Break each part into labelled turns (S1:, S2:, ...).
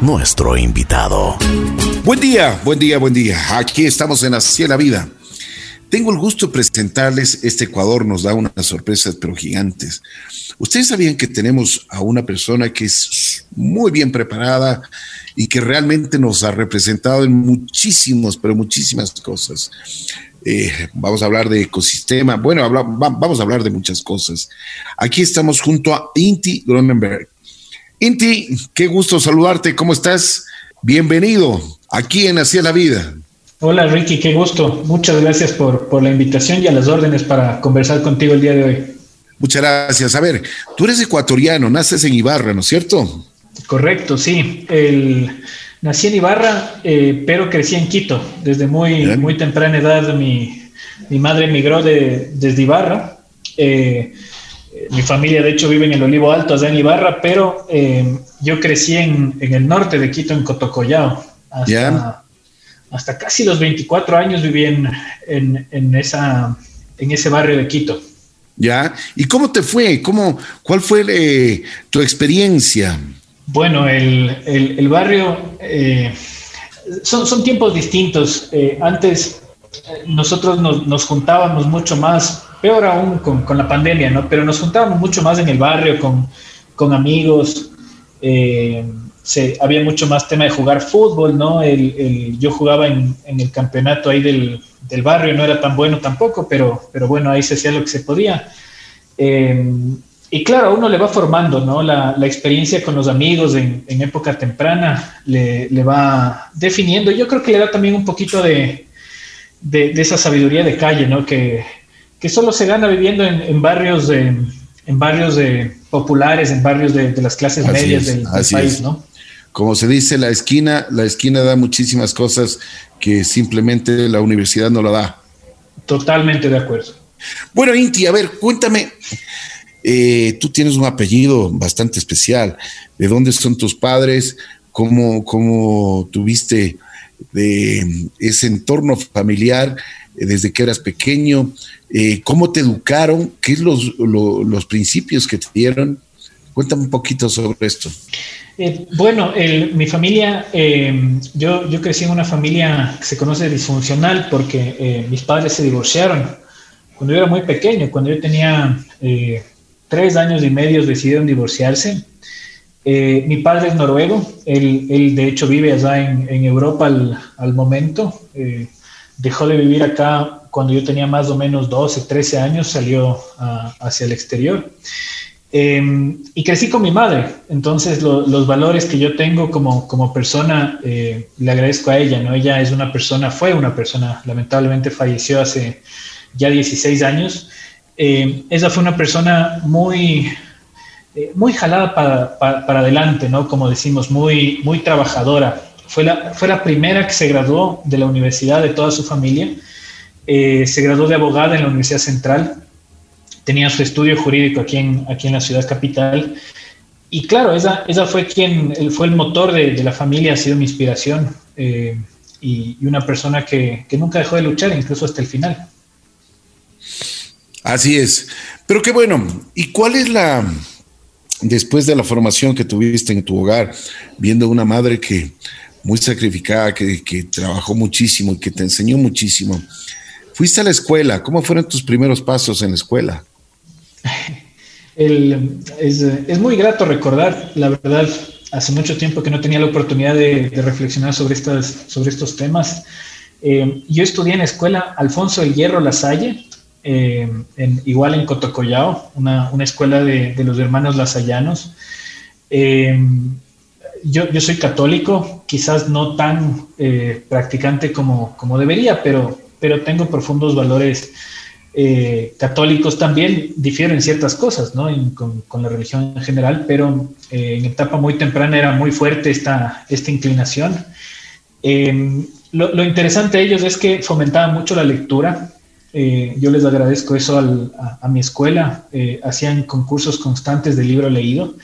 S1: nuestro invitado.
S2: Buen día, buen día, buen día. Aquí estamos en Así la Vida. Tengo el gusto de presentarles, este Ecuador nos da unas sorpresas pero gigantes. Ustedes sabían que tenemos a una persona que es muy bien preparada y que realmente nos ha representado en muchísimos, pero muchísimas cosas. Eh, vamos a hablar de ecosistema, bueno, vamos a hablar de muchas cosas. Aquí estamos junto a Inti Gronenberg. Inti, qué gusto saludarte, ¿cómo estás? Bienvenido aquí en Hacia la Vida.
S3: Hola Ricky, qué gusto. Muchas gracias por, por la invitación y a las órdenes para conversar contigo el día de hoy.
S2: Muchas gracias. A ver, tú eres ecuatoriano, naces en Ibarra, ¿no es cierto?
S3: Correcto, sí. El, nací en Ibarra, eh, pero crecí en Quito. Desde muy, muy temprana edad mi, mi madre emigró de, desde Ibarra. Eh, mi familia, de hecho, vive en el Olivo Alto, allá en Ibarra, pero eh, yo crecí en, en, el norte de Quito, en Cotocollao. Hasta, hasta casi los 24 años viví en, en, esa, en ese barrio de Quito.
S2: ¿Ya? ¿Y cómo te fue? ¿Cómo, ¿Cuál fue eh, tu experiencia?
S3: Bueno, el, el, barrio eh, son, son, tiempos distintos. Antes nosotros nos, nos, juntábamos mucho más, peor aún con, con, la pandemia, ¿no? Pero nos juntábamos mucho más en el barrio con, con amigos se, había mucho más tema de jugar fútbol, ¿no? El, yo jugaba en, el campeonato ahí del, barrio, no era tan bueno tampoco, pero, pero bueno, ahí se hacía lo que se podía. Eh, y claro, uno le va formando, ¿no? La, experiencia con los amigos en, época temprana le, va definiendo. Yo creo que le da también un poquito de, de, esa sabiduría de calle, ¿no? Que, que solo se gana viviendo en, barrios de, en barrios de populares, en barrios de, las clases medias del, país, ¿no?
S2: como se dice, la esquina, la esquina da muchísimas cosas que simplemente la universidad no la da.
S3: Totalmente de acuerdo.
S2: Bueno, Inti, a ver, cuéntame, eh, tú tienes un apellido bastante especial. ¿De dónde son tus padres? ¿Cómo, cómo tuviste de ese entorno familiar eh, desde que eras pequeño? Eh, ¿Cómo te educaron? ¿Qué son los, los principios que te dieron? Cuéntame un poquito sobre esto.
S3: Eh, bueno, mi familia, eh, yo, yo crecí en una familia que se conoce disfuncional porque eh, mis padres se divorciaron cuando yo era muy pequeño, cuando yo tenía tres años y medio decidieron divorciarse. Mi padre es noruego, él, él, de hecho vive allá en, en Europa al, al momento, dejó de vivir acá cuando yo tenía más o menos 12, 13 años, salió hacia el exterior. Em, y crecí con mi madre, entonces los valores que yo tengo como, como persona eh, le agradezco a ella, ¿no? Ella es una persona, fue una persona, lamentablemente falleció hace ya 16 años. Eh, ella fue una persona muy, eh, muy jalada para, para, adelante, ¿no? Como decimos, muy, muy trabajadora. Fue la, fue la primera que se graduó de la universidad de toda su familia. se graduó de abogada en la Universidad Central tenía su estudio jurídico aquí en, aquí en la ciudad capital. Y claro, esa, esa fue quien fue el motor de, de la familia, ha sido mi inspiración eh, y, y, una persona que, que, nunca dejó de luchar, incluso hasta el final.
S2: Así es. Pero qué bueno. ¿Y cuál es la, después de la formación que tuviste en tu hogar, viendo una madre que muy sacrificada, que, trabajó muchísimo y que te enseñó muchísimo, fuiste a la escuela? ¿Cómo fueron tus primeros pasos en la escuela?
S3: es, muy grato recordar, la verdad, hace mucho tiempo que no tenía la oportunidad de, reflexionar sobre, estas, sobre estos temas. Eh, yo estudié en la escuela Alfonso del Hierro Lasalle, eh, igual en Cotocollao, una, escuela de, los hermanos lasallanos. Eh, yo, yo, soy católico, quizás no tan practicante como, como debería, pero, pero tengo profundos valores eh, católicos también difieren ciertas cosas, ¿no? con, la religión en general, pero eh, en etapa muy temprana era muy fuerte esta, esta inclinación. Em, lo, interesante de ellos es que fomentaban mucho la lectura. Eh, yo les agradezco eso a, mi escuela. hacían concursos constantes de libro leído.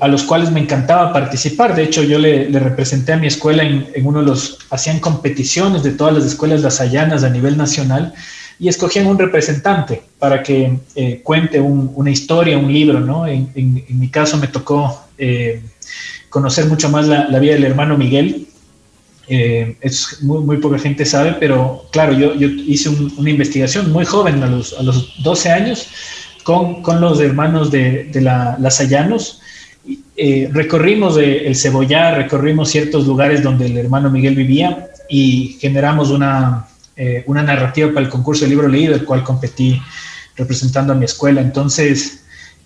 S3: a los cuales me encantaba participar. De hecho, yo le, representé a mi escuela en, uno de los, hacían competiciones de todas las escuelas lasallanas a nivel nacional y escogían un representante para que eh, cuente una historia, un libro, ¿no? En, mi caso me tocó eh, conocer mucho más la, vida del hermano Miguel. Eh, es muy, muy, poca gente sabe, pero claro, yo, yo hice una investigación muy joven, a los, a los 12 años, con, con los hermanos de, de la, las Ayanos. recorrimos el Cebollar, recorrimos ciertos lugares donde el hermano Miguel vivía y generamos una, eh, una narrativa para el concurso de libro leído, el cual competí representando a mi escuela. Entonces,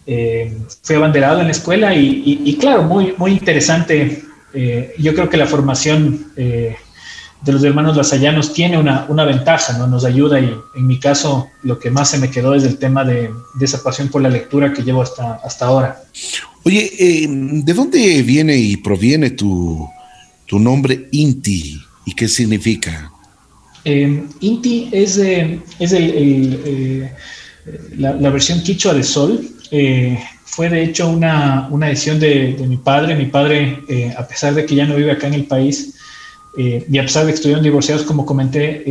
S3: eh, fui abanderado en la escuela y, claro, muy, muy interesante. Eh, yo creo que la formación de los hermanos lasallanos tiene una, una, ventaja, ¿no? Nos ayuda y en mi caso lo que más se me quedó es el tema de, de esa pasión por la lectura que llevo hasta, hasta ahora.
S2: Oye, ¿de dónde viene y proviene tu, tu nombre Inti y qué significa?
S3: Eh, Inti es, es eh, la, versión quichua de Sol. Eh, fue de hecho una, una decisión de, mi padre. Mi padre, a pesar de que ya no vive acá en el país y a pesar de que estuvieron divorciados, como comenté,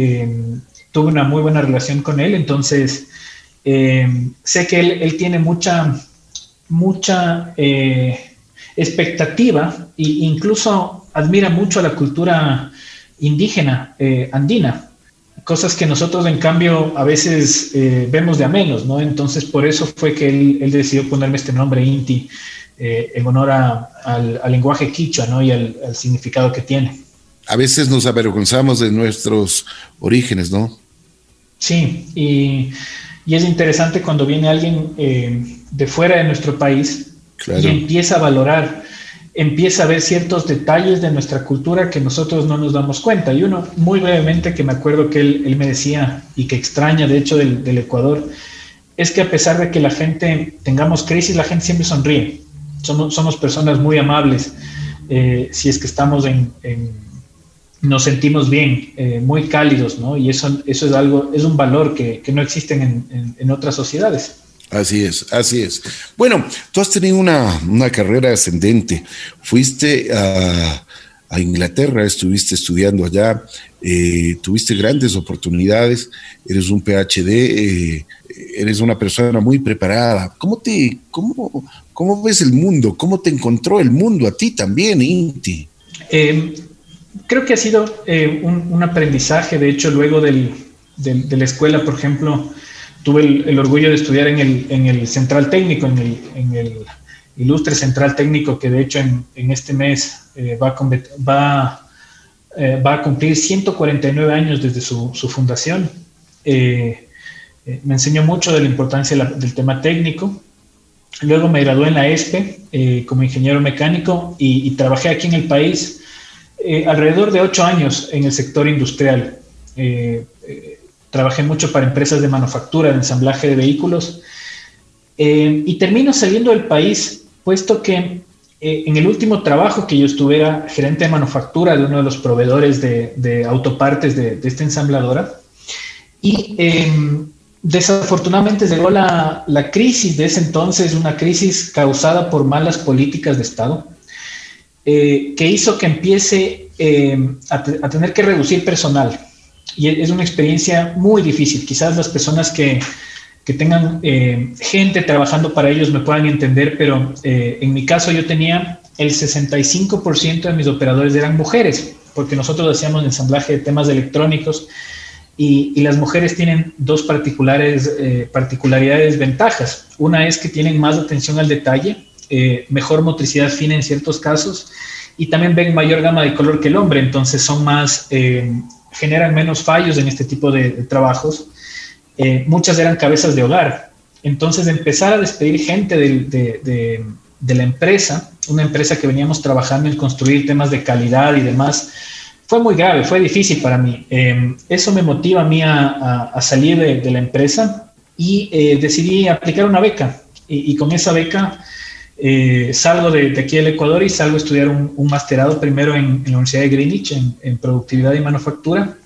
S3: tuve una muy buena relación con él. Entonces, sé que él, él, tiene mucha, mucha expectativa e incluso admira mucho a la cultura indígena eh, andina, cosas que nosotros en cambio a veces eh, vemos de a menos, ¿no? Entonces por eso fue que él, decidió ponerme este nombre Inti eh, en honor al, lenguaje quichua, ¿no? Y al, significado que tiene.
S2: A veces nos avergonzamos de nuestros orígenes, ¿no?
S3: Sí, y, es interesante cuando viene alguien de fuera de nuestro país y empieza a valorar empieza a ver ciertos detalles de nuestra cultura que nosotros no nos damos cuenta. Y uno, muy brevemente, que me acuerdo que él, me decía y que extraña, de hecho, del, Ecuador, es que a pesar de que la gente tengamos crisis, la gente siempre sonríe. Somos, somos personas muy amables. Eh, si es que estamos en, nos sentimos bien, eh, muy cálidos, ¿no? Y eso, eso es algo, es un valor que, no existe en, en otras sociedades.
S2: Así es, así es. Bueno, tú has tenido una, carrera ascendente. Fuiste a, Inglaterra, estuviste estudiando allá, eh, tuviste grandes oportunidades, eres un PhD, eh, eres una persona muy preparada. ¿Cómo, te, cómo, ¿Cómo ves el mundo? ¿Cómo te encontró el mundo a ti también, Inti?
S3: Em, creo que ha sido eh, un, aprendizaje, de hecho, luego de la escuela, por ejemplo, tuve el, orgullo de estudiar en el, en el Central Técnico, en el, en el, ilustre Central Técnico, que de hecho en, este mes eh, va, a, va, eh, va, a cumplir 149 años desde su, fundación. Eh, me enseñó mucho de la importancia del tema técnico. Luego me gradué en la ESPE como ingeniero mecánico y, trabajé aquí en el país alrededor de ocho años en el sector industrial trabajé mucho para empresas de manufactura, de ensamblaje de vehículos, eh, y termino saliendo del país, puesto que eh, en el último trabajo que yo estuve era gerente de manufactura de uno de los proveedores de, autopartes de, esta ensambladora, y em, desafortunadamente llegó la, crisis de ese entonces, una crisis causada por malas políticas de Estado, eh, que hizo que empiece em, a tener que reducir personal y es una experiencia muy difícil. Quizás las personas que, que tengan eh, gente trabajando para ellos me puedan entender, pero eh, en mi caso yo tenía el 65% de mis operadores eran mujeres, porque nosotros hacíamos ensamblaje de temas electrónicos y, y las mujeres tienen dos particulares, eh, particularidades, ventajas. Una es que tienen más atención al detalle, mejor motricidad fina en ciertos casos y también ven mayor gama de color que el hombre, entonces son más generan menos fallos en este tipo de, trabajos. Eh, muchas eran cabezas de hogar. Entonces, empezar a despedir gente de, la empresa, una empresa que veníamos trabajando en construir temas de calidad y demás, fue muy grave, fue difícil para mí. Em, eso me motiva a mí a, salir de, la empresa y eh, decidí aplicar una beca. Y, con esa beca eh, salgo de, aquí del Ecuador y salgo a estudiar un, un masterado primero en, la Universidad de Greenwich en, productividad y manufactura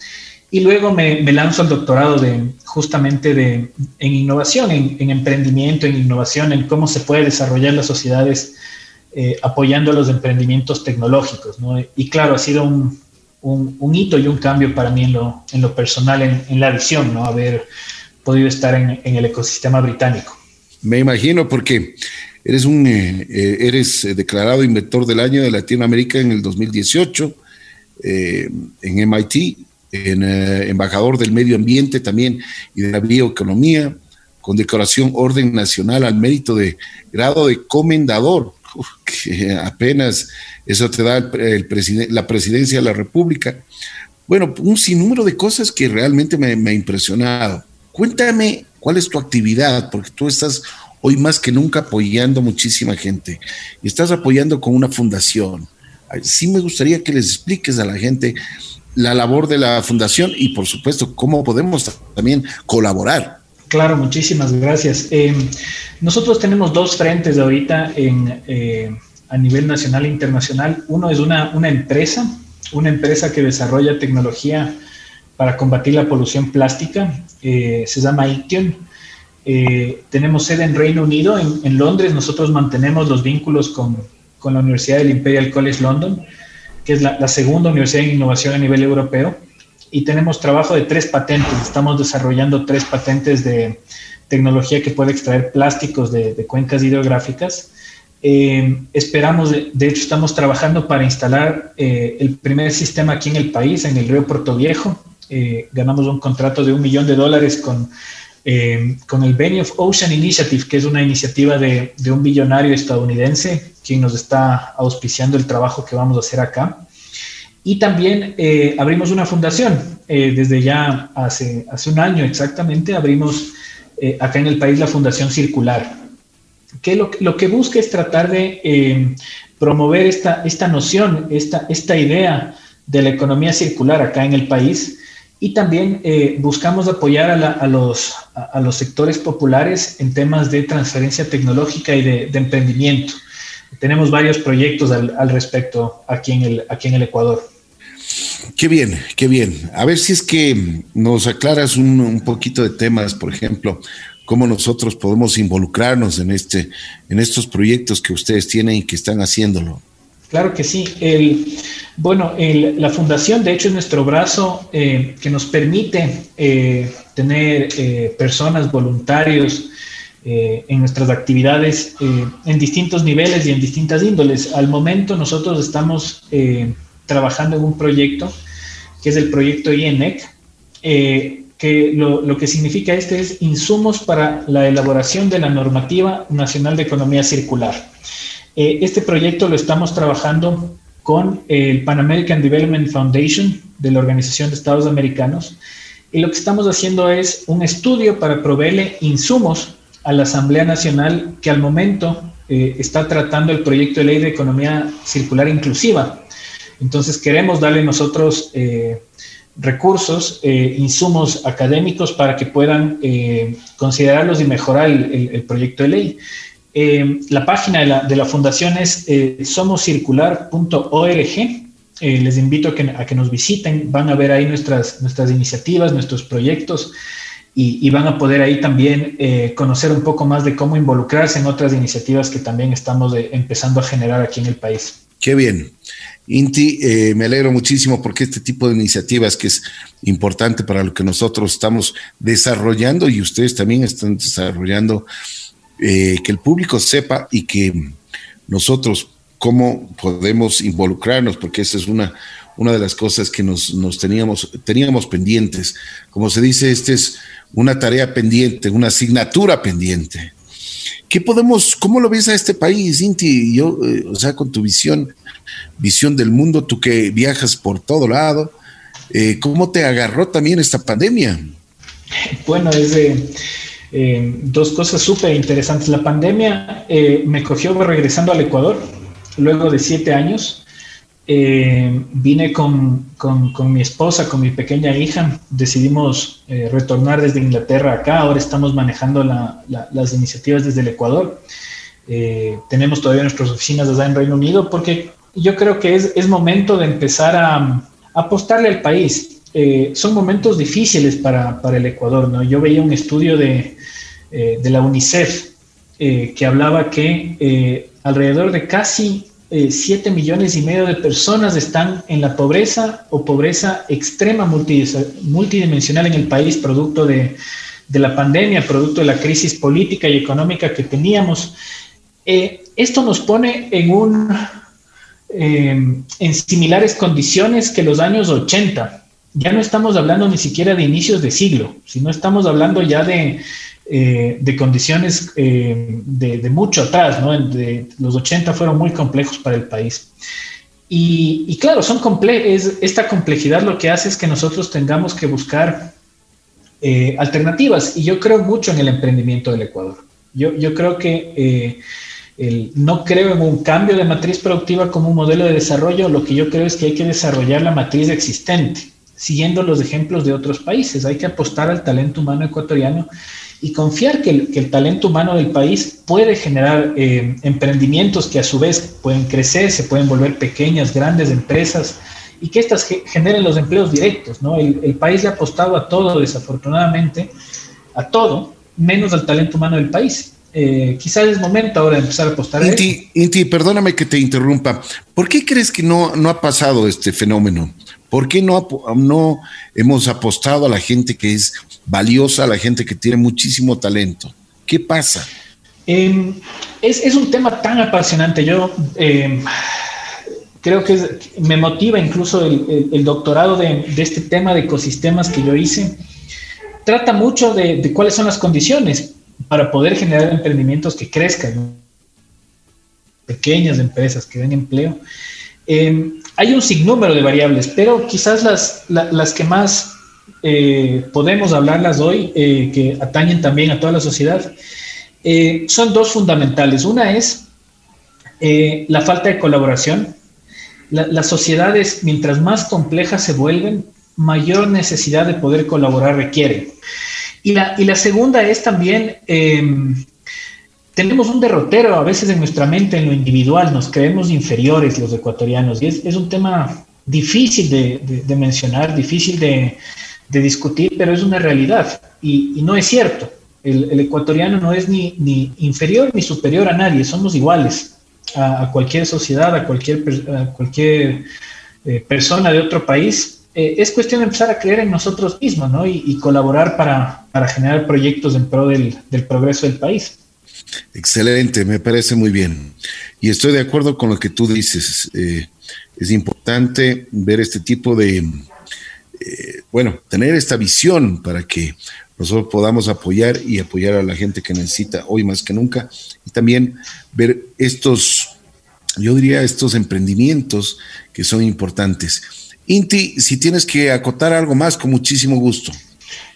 S3: y luego me, lanzo al doctorado de justamente de, en innovación, en, emprendimiento, en innovación, en cómo se puede desarrollar las sociedades eh, apoyando los emprendimientos tecnológicos. Y claro, ha sido un, un, hito y un cambio para mí en lo, en lo personal, en, la visión, ¿no? haber podido estar en, el ecosistema británico.
S2: Me imagino porque eres un eres declarado inventor del año de Latinoamérica en el 2018 en MIT, en embajador del medio ambiente también y de la bioeconomía, con decoración Orden Nacional al mérito de grado de comendador, que apenas eso te da el, la presidencia de la República. Bueno, un sinnúmero de cosas que realmente me, me ha impresionado. Cuéntame cuál es tu actividad, porque tú estás hoy más que nunca apoyando muchísima gente estás apoyando con una fundación. Sí me gustaría que les expliques a la gente la labor de la fundación y por supuesto cómo podemos también colaborar.
S3: Claro, muchísimas gracias. Eh, nosotros tenemos dos frentes ahorita en, eh, a nivel nacional e internacional. Uno es una, una empresa, una empresa que desarrolla tecnología para combatir la polución plástica. Eh, se llama Iction. tenemos sede en Reino Unido, en, en, Londres. Nosotros mantenemos los vínculos con, con, la Universidad del Imperial College London, que es la, la segunda universidad en innovación a nivel europeo y tenemos trabajo de tres patentes. Estamos desarrollando tres patentes de tecnología que puede extraer plásticos de, cuencas hidrográficas. Eh, esperamos, de, hecho, estamos trabajando para instalar eh, el primer sistema aquí en el país, en el río Puerto Viejo. Eh, ganamos un contrato de un millón de dólares con, con el Benioff Ocean Initiative, que es una iniciativa de, de un billonario estadounidense, quien nos está auspiciando el trabajo que vamos a hacer acá. Y también eh, abrimos una fundación. Eh, desde ya hace, hace un año exactamente abrimos eh, acá en el país la Fundación Circular, que lo, lo que busca es tratar de promover esta, esta noción, esta, esta idea de la economía circular acá en el país. Y también buscamos apoyar a, a los, a, los sectores populares en temas de transferencia tecnológica y de, emprendimiento. Tenemos varios proyectos al, al, respecto aquí en el, aquí en el Ecuador.
S2: Qué bien, qué bien. A ver si es que nos aclaras un, poquito de temas, por ejemplo, cómo nosotros podemos involucrarnos en, este, en estos proyectos que ustedes tienen y que están haciéndolo.
S3: Claro que sí. Bueno, la fundación, de hecho, es nuestro brazo eh, que nos permite eh, tener eh, personas, voluntarios en nuestras actividades en distintos niveles y en distintas índoles. Al momento nosotros estamos trabajando en un proyecto que es el proyecto IENEC, que lo, que significa este es insumos para la elaboración de la normativa nacional de economía circular. Eh, este proyecto lo estamos trabajando con el Pan American Development Foundation de la Organización de Estados Americanos y lo que estamos haciendo es un estudio para proveerle insumos a la Asamblea Nacional que al momento eh, está tratando el proyecto de ley de economía circular inclusiva. Entonces queremos darle nosotros eh, recursos, insumos académicos para que puedan considerarlos y mejorar el, proyecto de ley. La página de la, fundación es somoscircular.org. les invito a que, nos visiten, van a ver ahí nuestras, iniciativas, nuestros proyectos y, van a poder ahí también conocer un poco más de cómo involucrarse en otras iniciativas que también estamos empezando a generar aquí en el país.
S2: Qué bien. Inti, eh, me alegro muchísimo porque este tipo de iniciativas que es importante para lo que nosotros estamos desarrollando y ustedes también están desarrollando, eh, que el público sepa y que nosotros cómo podemos involucrarnos, porque esa es una, una de las cosas que nos, nos teníamos, teníamos pendientes. Como se dice, esta es una tarea pendiente, una asignatura pendiente. ¿Qué podemos, cómo lo ves a este país, Inti? Yo, eh, o sea, con tu visión, visión del mundo, tú que viajas por todo lado, eh, ¿cómo te agarró también esta pandemia?
S3: Bueno, es eh, dos cosas súper interesantes. La pandemia me cogió regresando al Ecuador, luego de siete años. Eh, vine con, con, mi esposa, con mi pequeña hija, decidimos eh, retornar desde Inglaterra acá, ahora estamos manejando las iniciativas desde el Ecuador. Eh, tenemos todavía nuestras oficinas allá en Reino Unido porque yo creo que es, es momento de empezar a, apostarle al país. son momentos difíciles para, para, el Ecuador, ¿no? Yo veía un estudio de, de la UNICEF que hablaba que alrededor de casi 7 eh, millones y medio de personas están en la pobreza o pobreza extrema multidimensional en el país, producto de, de la pandemia, producto de la crisis política y económica que teníamos. Eh, esto nos pone en un eh, en similares condiciones que los años 80. Ya no estamos hablando ni siquiera de inicios de siglo, sino estamos hablando ya de, eh, de condiciones de, de, mucho atrás, ¿no? De, los 80 fueron muy complejos para el país. Y, claro, son comple es, esta complejidad lo que hace es que nosotros tengamos que buscar alternativas. Y yo creo mucho en el emprendimiento del Ecuador. Yo, yo creo que no creo en un cambio de matriz productiva como un modelo de desarrollo, lo que yo creo es que hay que desarrollar la matriz existente, siguiendo los ejemplos de otros países. Hay que apostar al talento humano ecuatoriano y confiar que el, talento humano del país puede generar eh, emprendimientos que a su vez pueden crecer, se pueden volver pequeñas, grandes empresas y que éstas generen los empleos directos. ¿no? El, el país le ha apostado a todo, desafortunadamente, a todo, menos al talento humano del país. Eh, quizás es momento ahora de empezar a apostar.
S2: Inti, Inti, perdóname que te interrumpa. ¿Por qué crees que no, no ha pasado este fenómeno? ¿Por qué no, no hemos apostado a la gente que es valiosa, la gente que tiene muchísimo talento? ¿Qué pasa?
S3: Em, es, un tema tan apasionante. Yo em, creo que me motiva incluso el, doctorado de, este tema de ecosistemas que yo hice. Trata mucho de, cuáles son las condiciones para poder generar emprendimientos que crezcan, pequeñas empresas que den empleo. Eh, hay un sinnúmero de variables, pero quizás las que más eh, podemos hablarlas hoy, eh, que atañen también a toda la sociedad, son dos fundamentales. Una es la falta de colaboración. las sociedades, mientras más complejas se vuelven, mayor necesidad de poder colaborar requieren. Y la, segunda es también, em, tenemos un derrotero a veces en nuestra mente, en lo individual, nos creemos inferiores los ecuatorianos, y es, un tema difícil de, mencionar, difícil de, discutir, pero es una realidad, y, no es cierto. El, ecuatoriano no es ni, ni, inferior ni superior a nadie, somos iguales a, cualquier sociedad, a cualquier, cualquier eh, persona de otro país, eh, es cuestión de empezar a creer en nosotros mismos ¿no? y, colaborar para, generar proyectos en pro del, progreso del país.
S2: Excelente, me parece muy bien. Y estoy de acuerdo con lo que tú dices. Eh, es importante ver este tipo de, eh, bueno, tener esta visión para que nosotros podamos apoyar y apoyar a la gente que necesita hoy más que nunca. Y también ver estos, yo diría, estos emprendimientos que son importantes. Inti, si tienes que acotar algo más, con muchísimo gusto.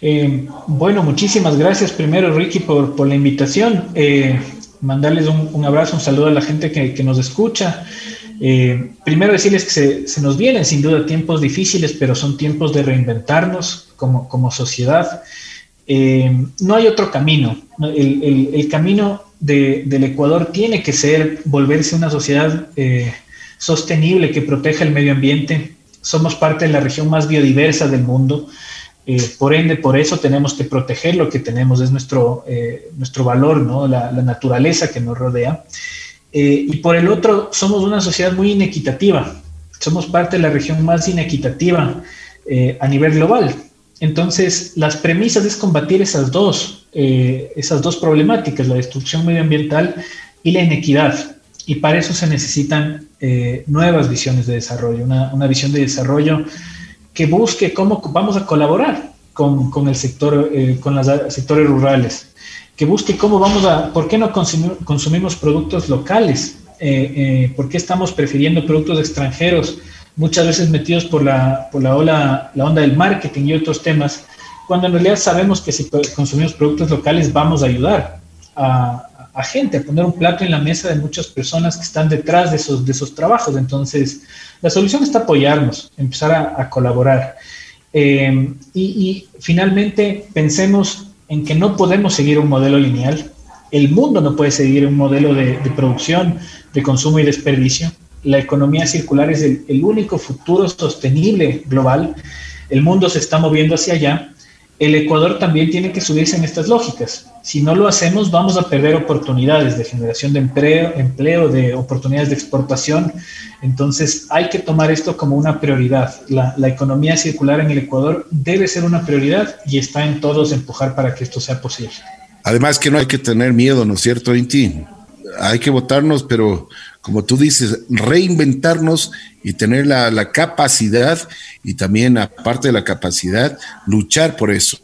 S3: Eh, bueno, muchísimas gracias primero, Ricky, por, la invitación. Eh, mandarles un, abrazo, un saludo a la gente que, nos escucha. Eh, primero decirles que se, nos vienen sin duda tiempos difíciles, pero son tiempos de reinventarnos como, sociedad. no hay otro camino. El, camino de, del Ecuador tiene que ser volverse una sociedad sostenible que proteja el medio ambiente, somos parte de la región más biodiversa del mundo. Eh, por ende, por eso tenemos que proteger lo que tenemos, es nuestro, eh, nuestro valor, ¿no? la, naturaleza que nos rodea. Eh, y por el otro, somos una sociedad muy inequitativa. Somos parte de la región más inequitativa a nivel global. Entonces, las premisas es combatir esas dos, esas dos problemáticas, la destrucción medioambiental y la inequidad. Y para eso se necesitan eh, nuevas visiones de desarrollo, una, visión de desarrollo que busque cómo vamos a colaborar con, el sector, eh, con los sectores rurales, que busque cómo vamos a, por qué no consumimos productos locales, eh, por qué estamos prefiriendo productos extranjeros, muchas veces metidos por la, por la, ola, la onda del marketing y otros temas, cuando en realidad sabemos que si consumimos productos locales vamos a ayudar a, a gente, a poner un plato en la mesa de muchas personas que están detrás de esos, de esos trabajos. Entonces, la solución está apoyarnos, empezar a, colaborar. Eh, y, finalmente, pensemos en que no podemos seguir un modelo lineal. El mundo no puede seguir un modelo de, producción, de consumo y desperdicio. La economía circular es el, único futuro sostenible global. El mundo se está moviendo hacia allá. El Ecuador también tiene que subirse en estas lógicas Si no lo hacemos, vamos a perder oportunidades de generación de empleo, empleo, de oportunidades de exportación. Entonces, hay que tomar esto como una prioridad. La, la economía circular en el Ecuador debe ser una prioridad y está en todos empujar para que esto sea posible.
S2: Además que no hay que tener miedo, ¿no es cierto, Inti? Hay que votarnos, pero como tú dices, reinventarnos y tener la, la capacidad y también, aparte de la capacidad, luchar por eso.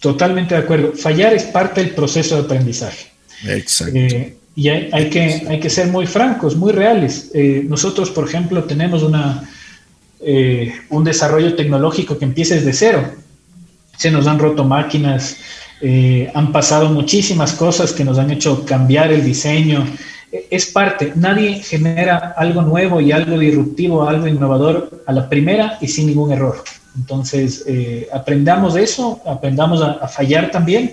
S3: Totalmente de acuerdo. Fallar es parte del proceso de aprendizaje.
S2: Exacto.
S3: Eh, y hay, hay, que, hay que ser muy francos, muy reales. Eh, nosotros, por ejemplo, tenemos una, eh, un desarrollo tecnológico que empieza desde cero. Se nos han roto máquinas, han pasado muchísimas cosas que nos han hecho cambiar el diseño. Es parte, nadie genera algo nuevo y algo disruptivo, algo innovador a la primera y sin ningún error. Entonces, eh, aprendamos de eso, aprendamos a, fallar también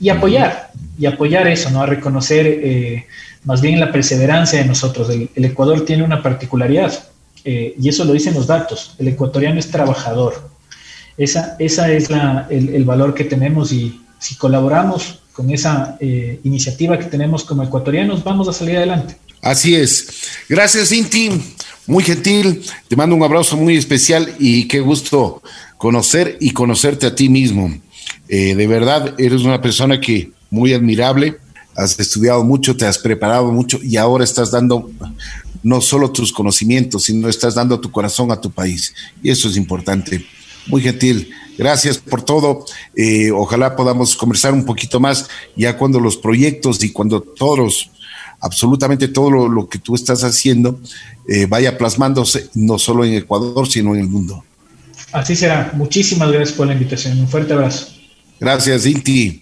S3: y apoyar, y apoyar eso, ¿no? A reconocer eh, más bien la perseverancia de nosotros. El, Ecuador tiene una particularidad, eh, y eso lo dicen los datos, el ecuatoriano es trabajador. Esa, esa es la, el, valor que tenemos y si colaboramos con esa eh, iniciativa que tenemos como ecuatorianos, vamos a salir adelante.
S2: Así es. Gracias, Inti. Muy gentil. Te mando un abrazo muy especial y qué gusto conocer y conocerte a ti mismo. Eh, de verdad, eres una persona que muy admirable. Has estudiado mucho, te has preparado mucho y ahora estás dando no solo tus conocimientos, sino estás dando tu corazón a tu país. Y eso es importante. Muy gentil. Gracias por todo. Eh, ojalá podamos conversar un poquito más ya cuando los proyectos y cuando todos los absolutamente todo lo, lo que tú estás haciendo eh, vaya plasmándose no solo en Ecuador, sino en el mundo.
S3: Así será. Muchísimas gracias por la invitación. Un fuerte abrazo.
S2: Gracias, Inti.